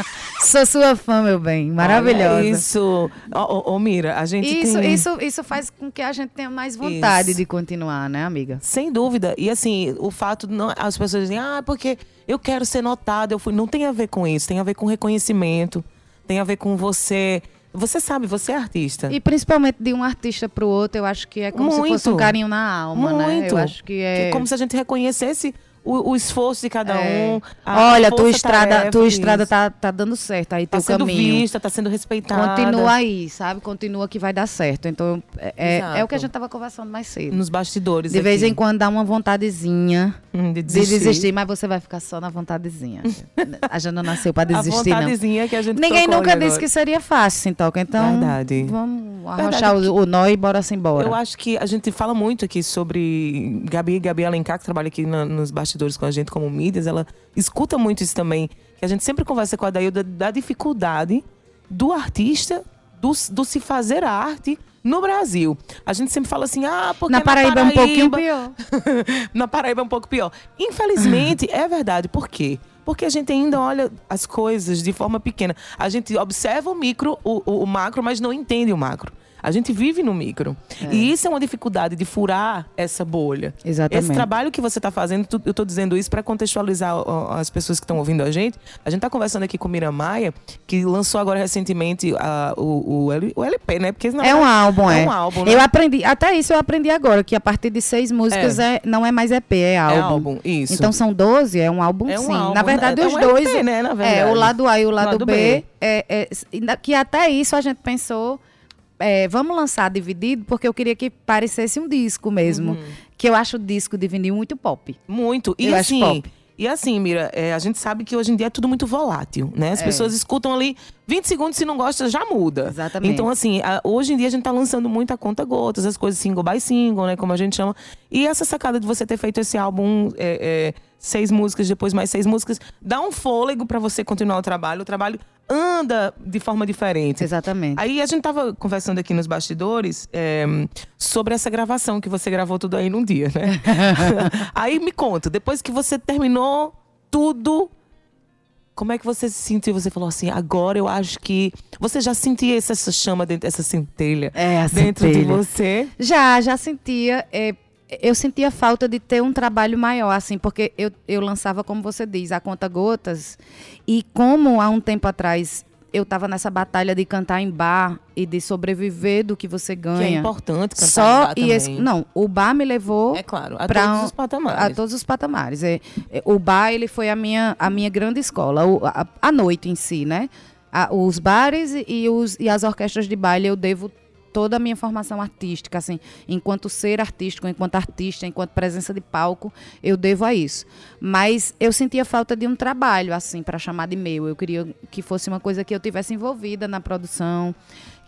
Sou sua fã, meu bem. Maravilhosa. Olha isso. Ô, ô, ô, Mira, a gente Isso, tem... isso, isso faz com que a gente tenha mais vontade Isso. de continuar, né, amiga? Sem dúvida. E assim, o fato de não, as pessoas dizem, ah, porque eu quero ser notada, eu fui. Não tem a ver com isso, tem a ver com reconhecimento, tem a ver com você. Você sabe, você é artista. E principalmente de um artista pro outro, eu acho que é como se fosse Muito. um carinho na alma, né? Muito. Eu acho que é. Que como se a gente reconhecesse o, o esforço de cada É. um. a Olha, tua estrada, tua isso. estrada tá, tá dando certo aí, tá teu sendo caminho. vista, tá sendo respeitada. Continua aí, sabe? Continua que vai dar certo. Então, é, é, é o que a gente tava conversando mais cedo. Nos bastidores. De vez aqui. em quando dá uma vontadezinha Hum, de de desistir. desistir, mas você vai ficar só na vontadezinha. a gente não nasceu pra A desistir, não. vontadezinha que a gente Ninguém nunca ali disse agora. que seria fácil, Sintoca. Então, Verdade. vamos Verdade arrochar o, o nó e bora-se embora. Eu acho que a gente fala muito aqui sobre Gabi, Gabi Alencar, que trabalha aqui na- nos bastidores com a gente como mídias, ela escuta muito isso também. Que a gente sempre conversa com a Dailda da dificuldade do artista, do, do se fazer arte no Brasil. A gente sempre fala assim, ah, porque Na Paraíba é um na Paraíba é um pouquinho pior. na Paraíba é um pouco pior. Infelizmente, é verdade. Por quê? Porque a gente ainda olha as coisas de forma pequena. A gente observa o micro, o, o- o macro, mas não entende o macro. A gente vive no micro. E isso é uma dificuldade de furar essa bolha. Exatamente. Esse trabalho que você está fazendo, eu estou dizendo isso para contextualizar as pessoas que estão ouvindo a gente. A gente está conversando aqui com Mira Maia, que lançou agora recentemente a- o, o o LP, né? Porque, na É um álbum, é. É um álbum, né? Eu aprendi, até isso eu aprendi agora, que a partir de seis músicas é. não é mais EP, é álbum. É álbum, isso. Então são 12, é um álbum É um sim. álbum, na verdade, é- é os um dois. LP, né, na É, verdade. o lado A e o lado, Lado B. B. é- é- que até isso a gente pensou. É, vamos lançar dividido, porque eu queria que parecesse um disco mesmo. Uhum. Que eu acho o disco de vinil muito pop. Muito. E Eu acho assim, pop. e assim, Mira, é, a gente sabe que hoje em dia é tudo muito volátil, né? As É. pessoas escutam ali 20 segundos, se não gosta, já muda. Exatamente. Então, assim, a- hoje em dia a gente tá lançando muita conta gotas, as coisas single by single, né? Como a gente chama. E essa sacada de você ter feito esse álbum, é, é, seis músicas, depois mais seis músicas, dá um fôlego para você continuar o trabalho. O trabalho anda de forma diferente. Exatamente. Aí a gente tava conversando aqui nos bastidores é, sobre essa gravação que você gravou tudo aí num dia, né? aí me conta, depois que você terminou tudo, como é que você se sentiu? Você falou assim, agora eu acho que. Você já sentia essa, chama, dentro, essa centelha É, dentro de centelha. você? Já, já sentia. é, eu sentia falta de ter um trabalho maior, assim, porque eu, eu lançava, como você diz, a conta gotas. E como há um tempo atrás eu estava nessa batalha de cantar em bar e de sobreviver do que você ganha. Que é importante cantar Só em bar e esse, não, o bar me levou É claro, a pra todos os patamares. a todos os patamares. É, é, o bar ele foi a minha, a minha grande escola, o- a, a noite em si, né? A- os bares e os, e as orquestras de baile eu devo toda a minha formação artística, assim, enquanto ser artístico, enquanto artista, enquanto presença de palco, eu devo a isso. Mas eu sentia falta de um trabalho assim para chamar de meu. Eu queria que fosse uma coisa que eu tivesse envolvida na produção,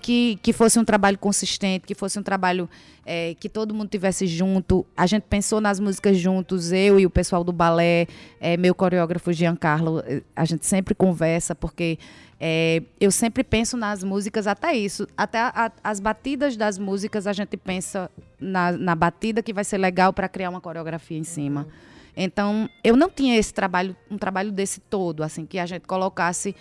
que, que fosse um trabalho consistente, que fosse um trabalho eh, que todo mundo tivesse junto. A gente pensou nas músicas juntos, eu e o pessoal do balé, eh, meu coreógrafo Giancarlo, eh, a gente sempre conversa, porque eh, eu sempre penso nas músicas, até isso, até a- as batidas das músicas, a gente pensa na, na batida que vai ser legal para criar uma coreografia em cima. Então, eu não tinha esse trabalho, um trabalho desse todo, assim, que a gente colocasse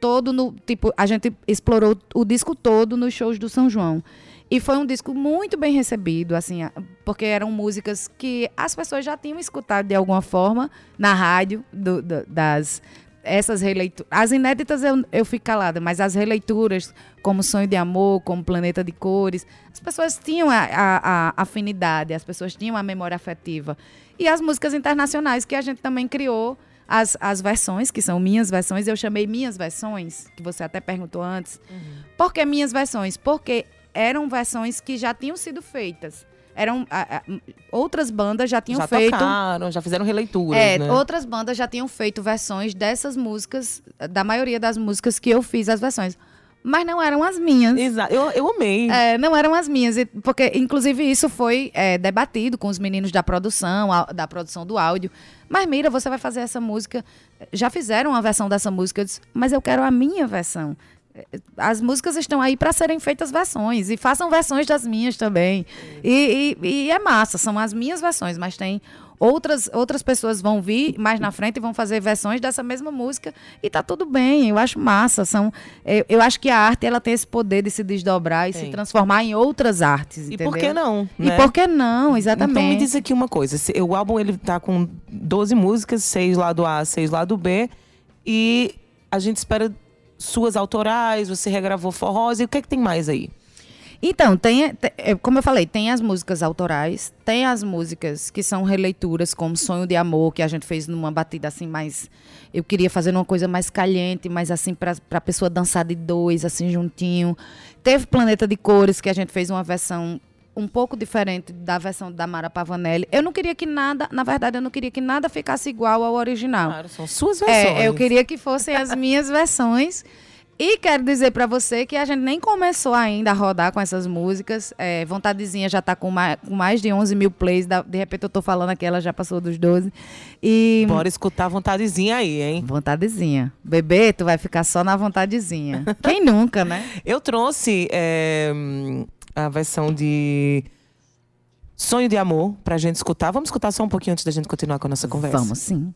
todo no. Tipo, a gente explorou o disco todo nos shows do São João. E foi um disco muito bem recebido, assim, porque eram músicas que as pessoas já tinham escutado de alguma forma na rádio, do- do- das. Essas releituras. As inéditas eu, eu fico calada, mas as releituras, como Sonho de Amor, como Planeta de Cores, as pessoas tinham a, a- a afinidade, as pessoas tinham a memória afetiva. E as músicas internacionais que a gente também criou as, as versões, que são minhas versões, eu chamei minhas versões, que você até perguntou antes. Por que minhas versões? Porque eram versões que já tinham sido feitas. Eram a- a- outras bandas já tinham já feito. tocaram, já fizeram releituras, É, né? outras bandas já tinham feito versões dessas músicas, da maioria das músicas que eu fiz as versões. Mas não eram as minhas. Exato. Eu, eu amei. É, não eram as minhas, porque inclusive isso foi é, debatido com os meninos da produção, a- da produção do áudio. Mas Mira, você vai fazer essa música. Já fizeram uma versão dessa música, eu disse, mas eu quero a minha versão. É, As músicas estão aí para serem feitas versões e façam versões das minhas também. E, e- e é massa, são as minhas versões, mas tem outras outras pessoas vão vir mais na frente e vão fazer versões dessa mesma música e tá tudo bem. Eu acho massa, são eu, eu acho que a arte ela tem esse poder de se desdobrar e se Tem. transformar em outras artes, E entendeu? por que não? E né? por que não? Exatamente. Então me diz aqui uma coisa. se- O álbum ele tá com 12 músicas, seis lado A, seis lado B. E a gente espera suas autorais, você regravou forrós. E o que é que tem mais aí? Então, tem, te- é, como eu falei, tem as músicas autorais, tem as músicas que são releituras, como Sonho de Amor, que a gente fez numa batida assim mais. Eu queria fazer uma coisa mais caliente, mais assim, para a pessoa dançar de dois, assim, juntinho. Teve Planeta de Cores, que a gente fez uma versão um pouco diferente da versão da Mara Pavanelli. Eu não queria que nada, na verdade, eu não queria que nada ficasse igual ao original. Claro, são suas versões. É, eu queria que fossem as minhas versões. E quero dizer pra você que a gente nem começou ainda a rodar com essas músicas. É, Vontadezinha já tá com mais, com mais de 11 mil plays. da- De repente eu tô falando aqui, ela já passou dos 12. E. Bora escutar a vontadezinha aí, hein? Vontadezinha. Bebê, tu vai ficar só na vontadezinha. Quem nunca, né? Eu trouxe é, a versão de Sonho de Amor pra gente escutar. Vamos escutar só um pouquinho antes da gente continuar com a nossa conversa. Vamos sim.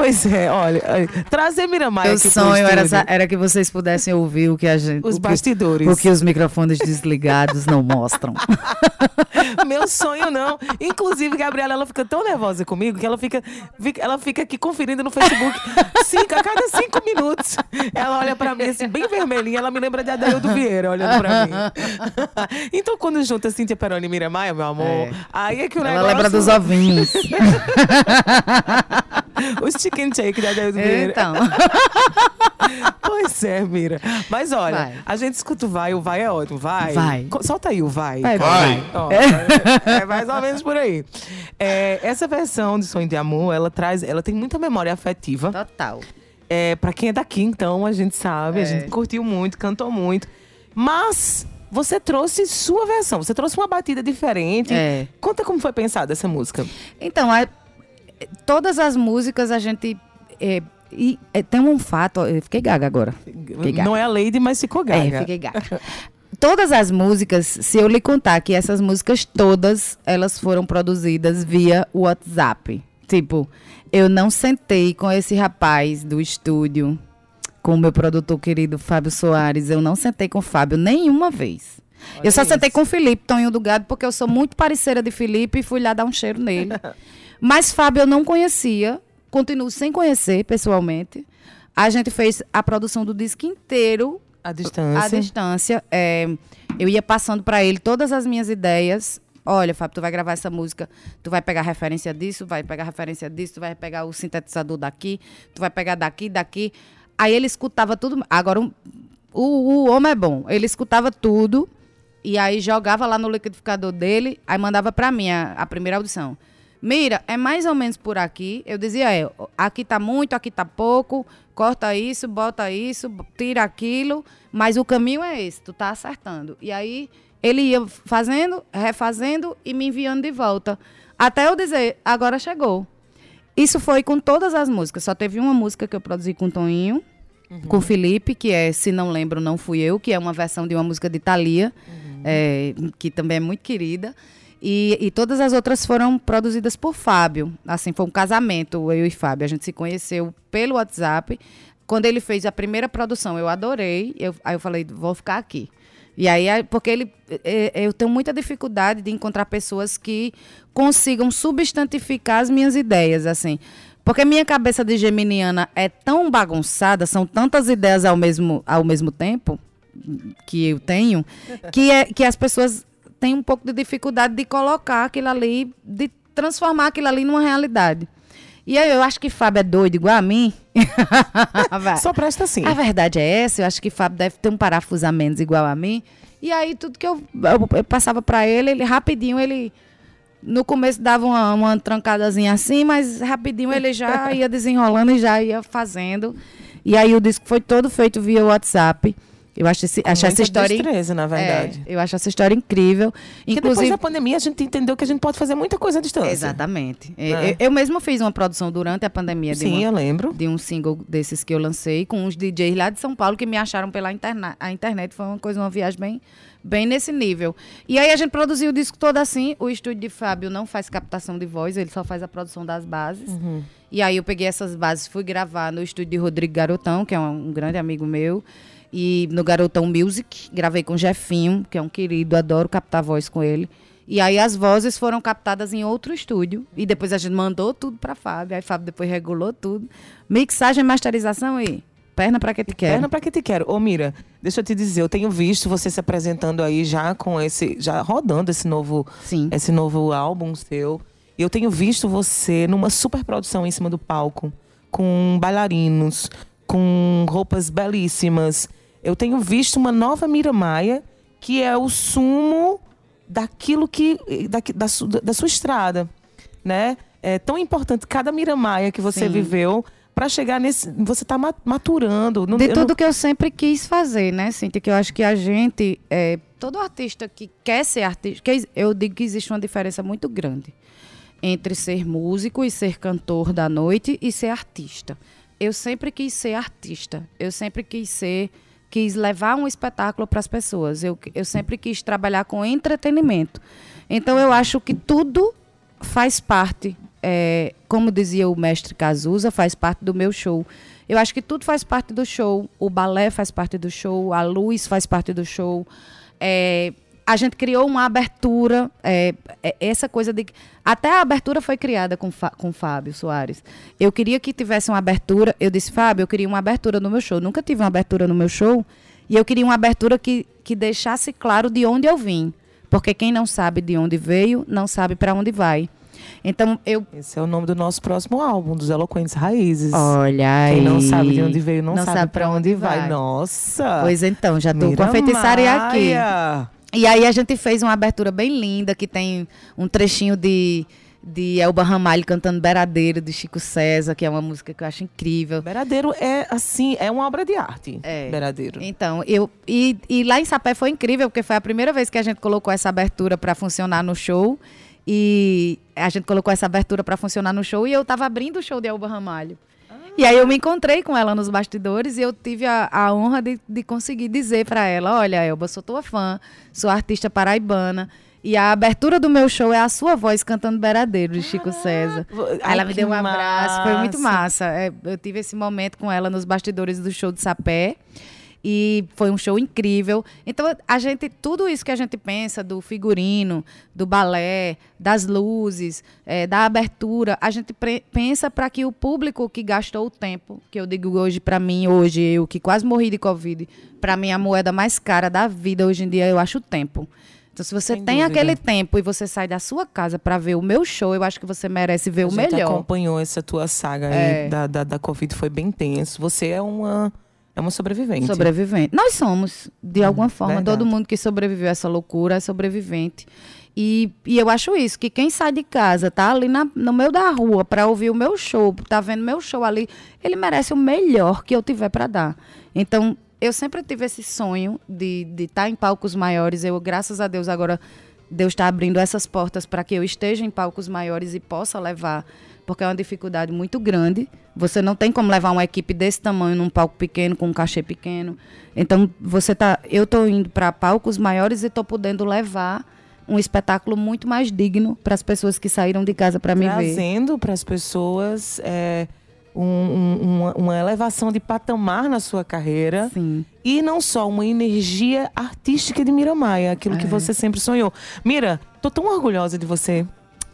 Pois é, olha, trazer Miramar Meu sonho era, era que vocês pudessem ouvir o que a gente. Os o que- bastidores. O que os microfones desligados não mostram. Meu sonho não. Inclusive, Gabriela, ela fica tão nervosa comigo que ela fica, ela fica aqui conferindo no Facebook cinco, a cada cinco minutos. Ela olha pra mim assim, bem vermelhinha, ela me lembra de Adaildo Vieira olhando pra mim. então, quando junta Cíntia Peroni e Miramaia, meu amor, É. aí é que o Ela negócio... lembra dos ovinhos. Os chicken shake da Adaildo Vieira. então. Pois é, Mira. Mas olha, Vai. a gente escuta o vai, o vai é ótimo. Vai. Vai. Solta aí o vai. Vai, Vai. Ó, é. mais ou menos por aí. É, essa versão de Sonho de Amor, ela traz, ela tem muita memória afetiva. Total. É, para quem é daqui, então, a gente sabe, É. a gente curtiu muito, cantou muito. Mas você trouxe sua versão, você trouxe uma batida diferente. É. Conta como foi pensada essa música. Então, a- todas as músicas a gente. é, e, é, tem um fato. Eu fiquei gaga agora. Fiquei gaga. Não é a Lady, mas ficou gaga. É, fiquei gaga. Todas as músicas, se eu lhe contar que essas músicas todas, elas foram produzidas via WhatsApp. Tipo, eu não sentei com esse rapaz do estúdio, com o meu produtor querido Fábio Soares. Eu não sentei com o Fábio nenhuma vez. eu só isso. sentei com o Felipe, Tonho do Gado, porque eu sou muito parceira de Felipe e fui lá dar um cheiro nele. Mas Fábio eu não conhecia, continuo sem conhecer pessoalmente. A gente fez a produção do disco inteiro A distância. à distância. é, eu ia passando para ele todas as minhas ideias Olha, Fábio, tu vai gravar essa música, tu vai pegar referência disso, vai pegar referência disso, tu vai pegar o sintetizador daqui, tu vai pegar daqui, daqui. Aí ele escutava tudo. Agora, um- o, o homem é bom. Ele escutava tudo e aí jogava lá no liquidificador dele, aí mandava pra mim a, a primeira audição. Mira, é mais ou menos por aqui. Eu dizia, é, aqui tá muito, aqui tá pouco, corta isso, bota isso, tira aquilo, mas o caminho é esse, tu tá acertando. E aí ele ia fazendo, refazendo e me enviando de volta. Até eu dizer, agora chegou. Isso foi com todas as músicas. Só teve uma música que eu produzi com o Toninho, com o Felipe, que é Se Não Lembro, Não Fui Eu, que é uma versão de uma música de Thalia, é, que também é muito querida. E, e todas as outras foram produzidas por Fábio. Assim, foi um casamento, eu e Fábio. A gente se conheceu pelo WhatsApp. Quando ele fez a primeira produção, eu adorei. Eu, aí eu falei, vou ficar aqui. E aí, porque ele, é, é, eu tenho muita dificuldade de encontrar pessoas que consigam substantificar as minhas ideias, assim. Porque minha cabeça de geminiana é tão bagunçada, são tantas ideias ao mesmo, ao mesmo tempo que eu tenho, que, é, que as pessoas têm um pouco de dificuldade de colocar aquilo ali, de transformar aquilo ali numa realidade. E aí eu acho que Fábio é doido igual a mim. Só presta assim. A verdade é essa, eu acho que Fábio deve ter um parafuso a menos igual a mim. E aí tudo que eu, eu- eu passava pra ele, ele rapidinho, ele no começo dava uma, uma trancadazinha assim, mas rapidinho ele já ia desenrolando e já ia fazendo. E aí o disco foi todo feito via WhatsApp. Eu acho, esse, acho essa história. destreza, na verdade. É, eu acho essa história incrível. Porque depois Inclusive, da pandemia a gente entendeu que a gente pode fazer muita coisa à distância. Exatamente. É? Eu, eu mesmo fiz uma produção durante a pandemia de, Sim, uma- eu lembro. de um single desses que eu lancei com uns DJs lá de São Paulo que me acharam pela interna a internet. Foi uma coisa, uma viagem bem, bem nesse nível. E aí a gente produziu o disco todo assim. O estúdio de Fábio não faz captação de voz, ele só faz a produção das bases. Uhum. E aí eu peguei essas bases, fui gravar no estúdio de Rodrigo Garotão, que é um, um grande amigo meu. E no Garotão Music, gravei com o Jefinho, que é um querido, adoro captar voz com ele. E aí as vozes foram captadas em outro estúdio. E depois a gente mandou tudo pra Fábio. Aí Fábio depois regulou tudo. Mixagem, masterização e perna pra que te quero. Perna pra que te quero. Ô, Mira, deixa eu te dizer, eu tenho visto você se apresentando aí já com esse. já rodando esse novo, Sim. esse novo álbum seu. E eu tenho visto você numa super produção em cima do palco, com bailarinos, com roupas belíssimas. Eu tenho visto uma nova Mira Maia, que é o sumo daquilo que. da, su- da sua estrada. Né? É tão importante cada Mira Maia que você Sim. viveu para chegar nesse. Você tá ma- maturando. Não- De eu não- tudo que eu sempre quis fazer, né, Cíntia? Que eu acho que a gente, é, todo artista que quer ser artista, que eu digo que existe uma diferença muito grande entre ser músico e ser cantor da noite e ser artista. Eu sempre quis ser artista. Eu sempre quis ser, quis levar um espetáculo para as pessoas. Eu, eu sempre quis trabalhar com entretenimento. Então eu acho que tudo faz parte, é, como dizia o mestre Cazuza, faz parte do meu show. Eu acho que tudo faz parte do show. O balé faz parte do show, a luz faz parte do show. É, a gente criou uma abertura, é, é, essa coisa de. Até a abertura foi criada com, com Fábio Soares. Eu queria que tivesse uma abertura. Eu disse, Fábio, eu queria uma abertura no meu show. Nunca tive uma abertura no meu show. E eu queria uma abertura que, que deixasse claro de onde eu vim. Porque quem não sabe de onde veio, não sabe para onde vai. Então, eu. Esse é o nome do nosso próximo álbum, dos Eloquentes Raízes. Olha aí. Quem não sabe de onde veio, não, sabe, pra onde vai. Nossa! Pois então, já tô com Mira a feitiçaria aqui. E aí a gente fez uma abertura bem linda, que tem um trechinho de, de Elba Ramalho cantando Beradeiro, de Chico César, que é uma música que eu acho incrível. Beradeiro é assim, é uma obra de arte. É. Beradeiro. Então, eu e, e lá em Sapé foi incrível, porque foi a primeira vez que a gente colocou essa abertura para funcionar no show. E a gente colocou essa abertura para funcionar no show e eu tava abrindo o show de Elba Ramalho. E aí eu me encontrei com ela nos bastidores e eu tive a, a honra de, de conseguir dizer para ela, olha, Elba, sou tua fã, sou artista paraibana. E a abertura do meu show é a sua voz cantando Beradeiro, de Chico César. Ai, ela me deu um abraço, foi muito massa. massa. É, eu tive esse momento com ela nos bastidores do show de Sapé. E foi um show incrível. Então, a gente, tudo isso que a gente pensa do figurino, do balé, das luzes, eh, da abertura, a gente pensa para que o público que gastou o tempo, que eu digo hoje para mim, hoje eu que quase morri de Covid, para mim a moeda mais cara da vida hoje em dia eu acho o tempo. Então, se você Sem tem dúvida. aquele tempo e você sai da sua casa pra ver o meu show, eu acho que você merece ver A o melhor. acompanhou essa tua saga É. aí da, da, da Covid, foi bem tenso. Você é uma, é uma sobrevivente. Sobrevivente. Nós somos, de alguma forma. Hum, verdade. Todo mundo que sobreviveu a essa loucura é sobrevivente. E, e eu acho isso, que quem sai de casa, tá ali na- no meio da rua pra ouvir o meu show, tá vendo meu show ali, ele merece o melhor que eu tiver pra dar. Então, eu sempre tive esse sonho de estar em palcos maiores. Eu, graças a Deus, agora Deus está abrindo essas portas para que eu esteja em palcos maiores e possa levar, porque é uma dificuldade muito grande. Você não tem como levar uma equipe desse tamanho num palco pequeno com um cachê pequeno. Então, você tá, eu estou indo para palcos maiores e estou podendo levar um espetáculo muito mais digno para as pessoas que saíram de casa para me ver. Trazendo para as pessoas é, um- um- uma, uma elevação de patamar na sua carreira. Sim. E não só uma energia artística de Mira Maia, aquilo que É. você sempre sonhou. Mira, tô tão orgulhosa de você.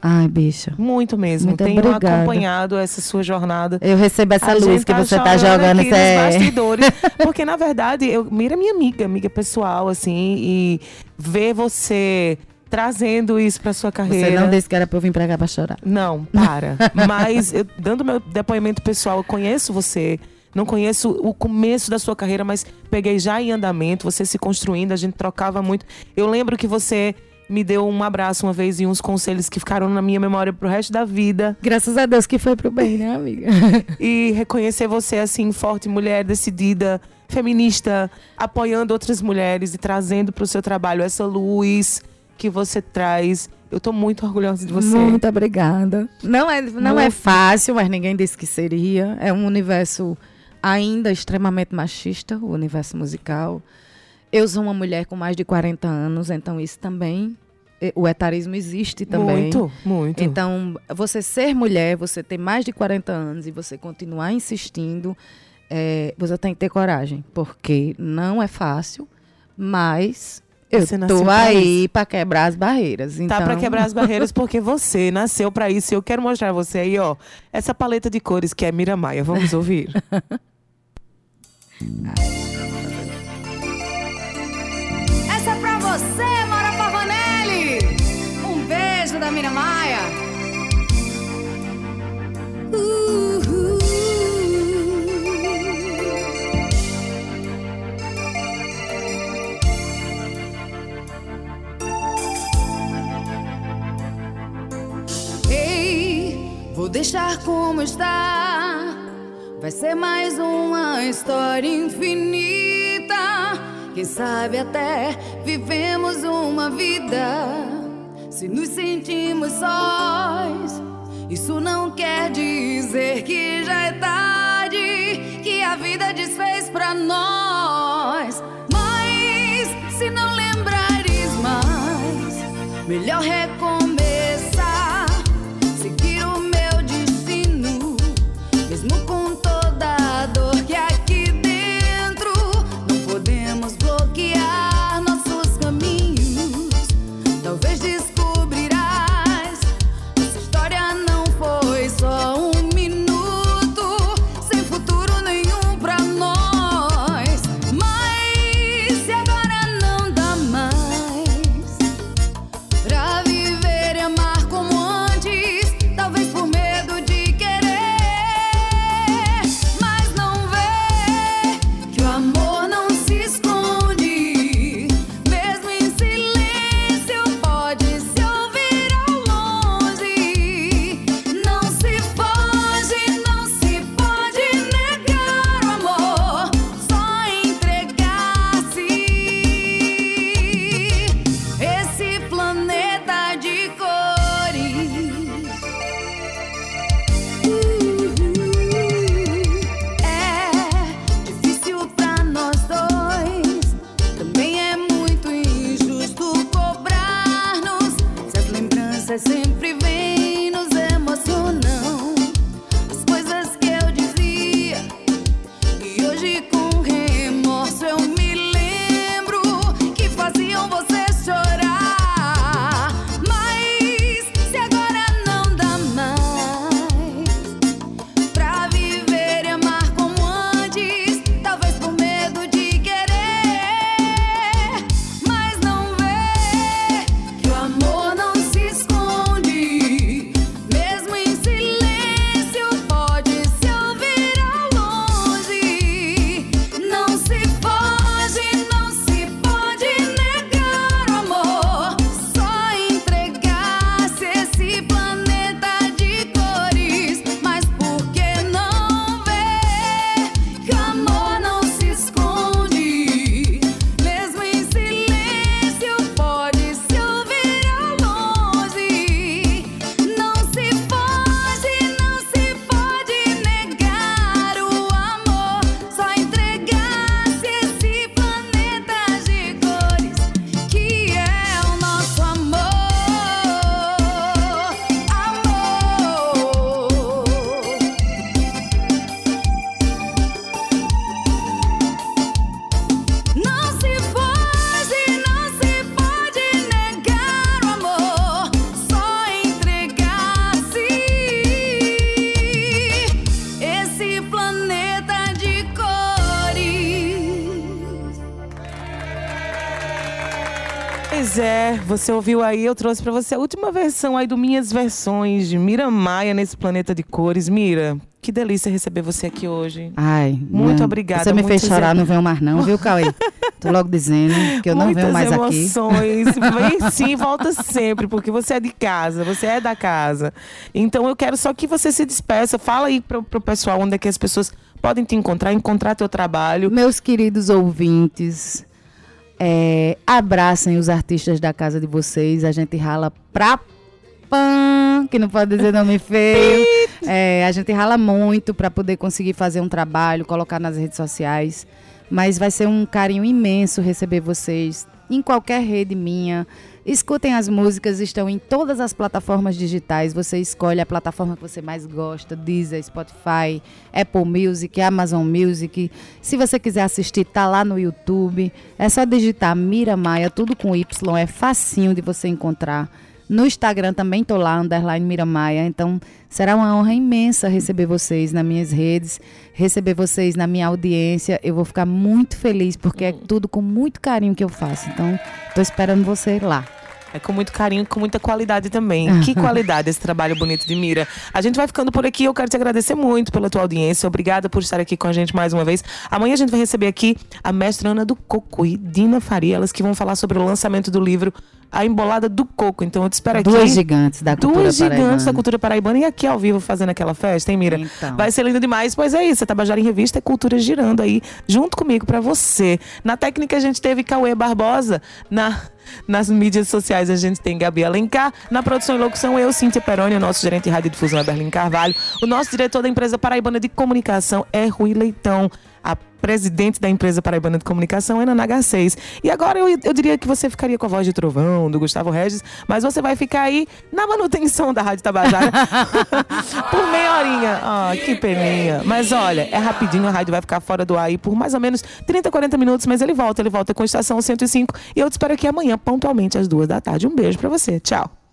Ai, bicha. Muito mesmo. Muito Tenho obrigada. acompanhado essa sua jornada. Eu recebo essa A luz que você tá jogando. aqui é... bastidores. Porque, na verdade, eu, Mira minha amiga, amiga pessoal, assim, e ver você trazendo isso pra sua carreira. Você não disse que era pra eu vir pra cá pra chorar. Não, para. Mas, eu, dando meu depoimento pessoal, eu conheço você. Não conheço o começo da sua carreira, mas peguei já em andamento, você se construindo, a gente trocava muito. Eu lembro que você me deu um abraço uma vez e uns conselhos que ficaram na minha memória pro resto da vida. Graças a Deus que foi pro bem, né, amiga? E reconhecer você assim, forte, mulher, decidida, feminista, apoiando outras mulheres e trazendo pro seu trabalho essa luz que você traz. Eu tô muito orgulhosa de você. Muito obrigada. Não é, não é Muito. fácil, mas ninguém disse que seria. É um universo ainda extremamente machista, o universo musical. Eu sou uma mulher com mais de 40 anos, então isso também. eh, O etarismo existe também. Muito, muito. Então, você ser mulher, você ter mais de 40 anos e você continuar insistindo, é, você tem que ter coragem, porque não é fácil, mas eu tô aí para quebrar as barreiras. Então, Tá pra quebrar as barreiras porque você nasceu pra isso. E eu quero mostrar a você aí, ó, essa paleta de cores que é Mira Maia. Vamos ouvir? você, Mora Pavanelli. Um beijo da Mira Maia. Ei, vou deixar como está. Vai ser mais uma história infinita. Quem sabe até vivemos uma vida. Se nos sentimos sós, isso não quer dizer que já é tarde. Que a vida desfez pra nós. Mas se não lembrares mais, melhor recomeçar. Você ouviu aí, eu trouxe pra você a última versão aí do Minhas Versões de Mira Maia nesse planeta de cores. Mira, que delícia receber você aqui hoje. Ai, Muito não, obrigada, Você me fez chorar, não venho mais não, viu, Cauê? Tô logo dizendo que eu não Muitas venho mais aqui. emoções. Vem sim, volta sempre, porque você é de casa, você é da casa. Então eu quero só que você se despeça. Fala aí pro, pro pessoal onde é que as pessoas podem te encontrar, encontrar teu trabalho. Meus queridos ouvintes, é, abracem os artistas da casa de vocês. A gente rala pra pã, que não pode dizer nome feio. É, a gente rala muito para poder conseguir fazer um trabalho, colocar nas redes sociais. Mas vai ser um carinho imenso receber vocês em qualquer rede minha. Escutem as músicas, estão em todas as plataformas digitais. Você escolhe a plataforma que você mais gosta: Deezer, Spotify, Apple Music, Amazon Music. Se você quiser assistir, tá lá no YouTube. É só digitar Mira Maia, tudo com Y, é facinho de você encontrar. No Instagram também tô lá, underline Mira Maia. Então, será uma honra imensa receber vocês nas minhas redes, receber vocês na minha audiência. Eu vou ficar muito feliz, porque é tudo com muito carinho que eu faço. Então, tô esperando você lá. É com muito carinho, com muita qualidade também. Que qualidade esse trabalho bonito de Mira. A gente vai ficando por aqui. Eu quero te agradecer muito pela tua audiência. Obrigada por estar aqui com a gente mais uma vez. Amanhã a gente vai receber aqui a mestra Ana do Coco e Dina Faria, elas que vão falar sobre o lançamento do livro A Embolada do Coco. Então eu te espero aqui. Duas gigantes da cultura Duas gigantes paraibana. da cultura paraibana e aqui ao vivo fazendo aquela festa, hein, Mira? Então. Vai ser lindo demais. Pois é isso, a Tabajara em Revista é cultura girando aí, junto comigo pra você. Na técnica a gente teve Cauê Barbosa, na, nas mídias sociais a gente tem Gabi Alencar, na produção e locução eu, Cíntia Peroni, o nosso gerente de rádio difusão é Berlim Carvalho, o nosso diretor da empresa paraibana de comunicação é Rui Leitão. A presidente da empresa paraibana de comunicação é Nana H6. E agora eu, eu diria que você ficaria com a voz de trovão do Gustavo Regis, mas você vai ficar aí na manutenção da Rádio Tabajara por meia horinha. Ah, que peninha. Mas olha, é rapidinho, a rádio vai ficar fora do ar aí por mais ou menos 30, 40 minutos, mas ele volta, ele volta com a estação 105 e eu te espero aqui amanhã, pontualmente às duas da tarde. Um beijo pra você. Tchau.